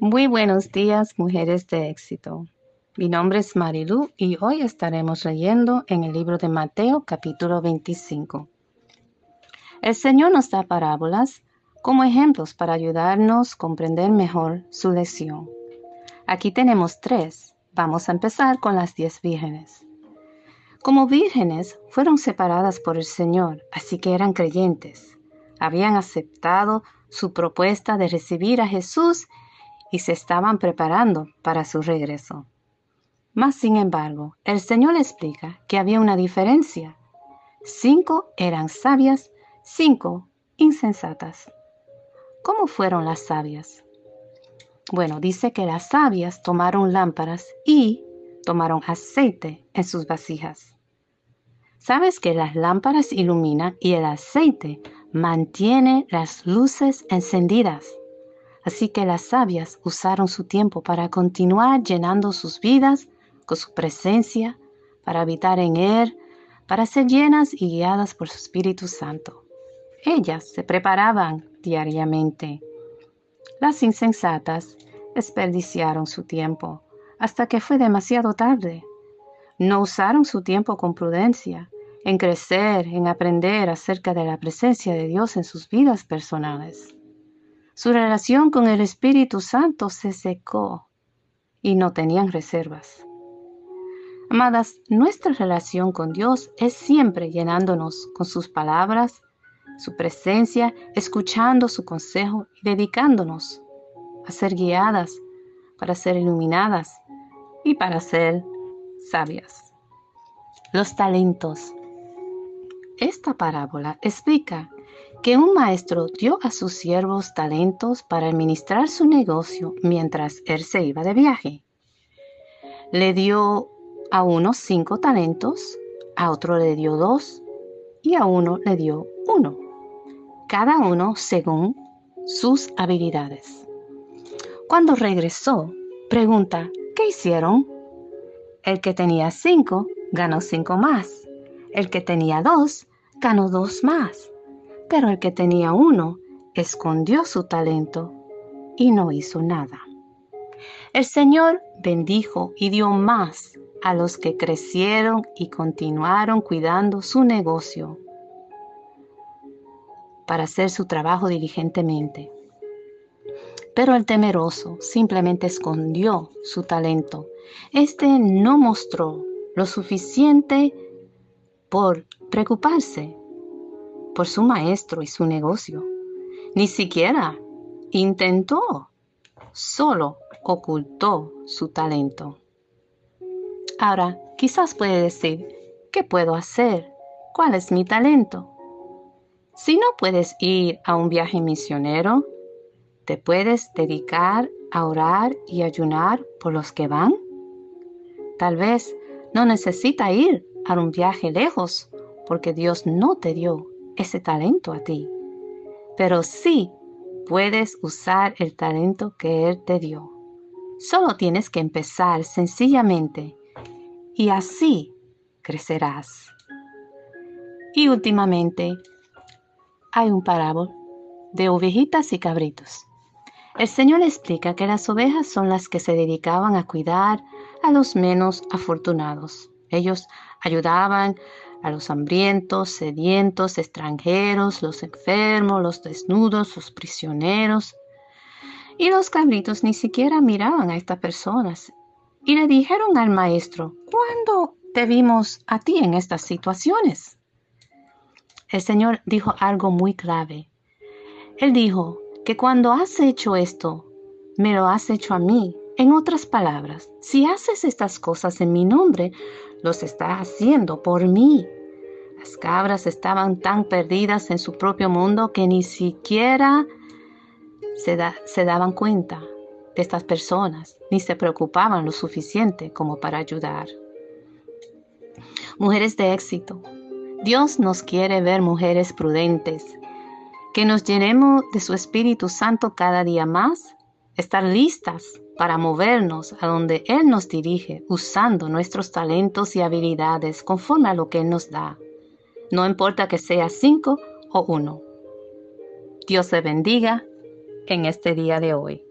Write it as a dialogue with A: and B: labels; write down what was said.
A: Muy buenos días, mujeres de éxito. Mi nombre es Marilu y hoy estaremos leyendo en el libro de Mateo capítulo 25. El Señor nos da parábolas como ejemplos para ayudarnos a comprender mejor su lección. Aquí tenemos tres. Vamos a empezar con las diez vírgenes. Como vírgenes fueron separadas por el Señor, así que eran creyentes. Habían aceptado su propuesta de recibir a Jesús se estaban preparando para su regreso. Mas, sin embargo, el Señor explica que había una diferencia. Cinco eran sabias, cinco insensatas. ¿Cómo fueron las sabias? Bueno, dice que las sabias tomaron lámparas y tomaron aceite en sus vasijas. ¿Sabes que las lámparas iluminan y el aceite mantiene las luces encendidas? Así que las sabias usaron su tiempo para continuar llenando sus vidas con su presencia, para habitar en Él, para ser llenas y guiadas por su Espíritu Santo. Ellas se preparaban diariamente. Las insensatas desperdiciaron su tiempo hasta que fue demasiado tarde. No usaron su tiempo con prudencia en crecer, en aprender acerca de la presencia de Dios en sus vidas personales. Su relación con el Espíritu Santo se secó y no tenían reservas. Amadas, nuestra relación con Dios es siempre llenándonos con sus palabras, su presencia, escuchando su consejo y dedicándonos a ser guiadas, para ser iluminadas y para ser sabias. Los talentos. Esta parábola explica que un maestro dio a sus siervos talentos para administrar su negocio mientras él se iba de viaje. Le dio a uno cinco talentos, a otro le dio dos y a uno le dio uno, cada uno según sus habilidades. Cuando regresó, pregunta, ¿qué hicieron? El que tenía cinco ganó cinco más. El que tenía dos ganó dos más. Pero el que tenía uno escondió su talento y no hizo nada. El Señor bendijo y dio más a los que crecieron y continuaron cuidando su negocio para hacer su trabajo diligentemente. Pero el temeroso simplemente escondió su talento. Este no mostró lo suficiente por preocuparse por su maestro y su negocio. Ni siquiera intentó, solo ocultó su talento. Ahora, quizás puede decir, ¿qué puedo hacer? ¿Cuál es mi talento? Si no puedes ir a un viaje misionero, ¿te puedes dedicar a orar y ayunar por los que van? Tal vez no necesita ir a un viaje lejos porque Dios no te dio ese talento a ti, pero sí puedes usar el talento que Él te dio. Solo tienes que empezar sencillamente y así crecerás. Y últimamente hay un parábol de ovejitas y cabritos. El Señor explica que las ovejas son las que se dedicaban a cuidar a los menos afortunados. Ellos ayudaban a los hambrientos, sedientos, extranjeros, los enfermos, los desnudos, los prisioneros. Y los cabritos ni siquiera miraban a estas personas y le dijeron al maestro, ¿cuándo te vimos a ti en estas situaciones? El Señor dijo algo muy clave. Él dijo que cuando has hecho esto, me lo has hecho a mí. En otras palabras, si haces estas cosas en mi nombre, los estás haciendo por mí. Las cabras estaban tan perdidas en su propio mundo que ni siquiera se, daban cuenta de estas personas, ni se preocupaban lo suficiente como para ayudar. Mujeres de éxito. Dios nos quiere ver mujeres prudentes, que nos llenemos de su Espíritu Santo cada día más, estar listas para movernos a donde Él nos dirige, usando nuestros talentos y habilidades conforme a lo que Él nos da no importa que sea cinco o uno. Dios te bendiga en este día de hoy.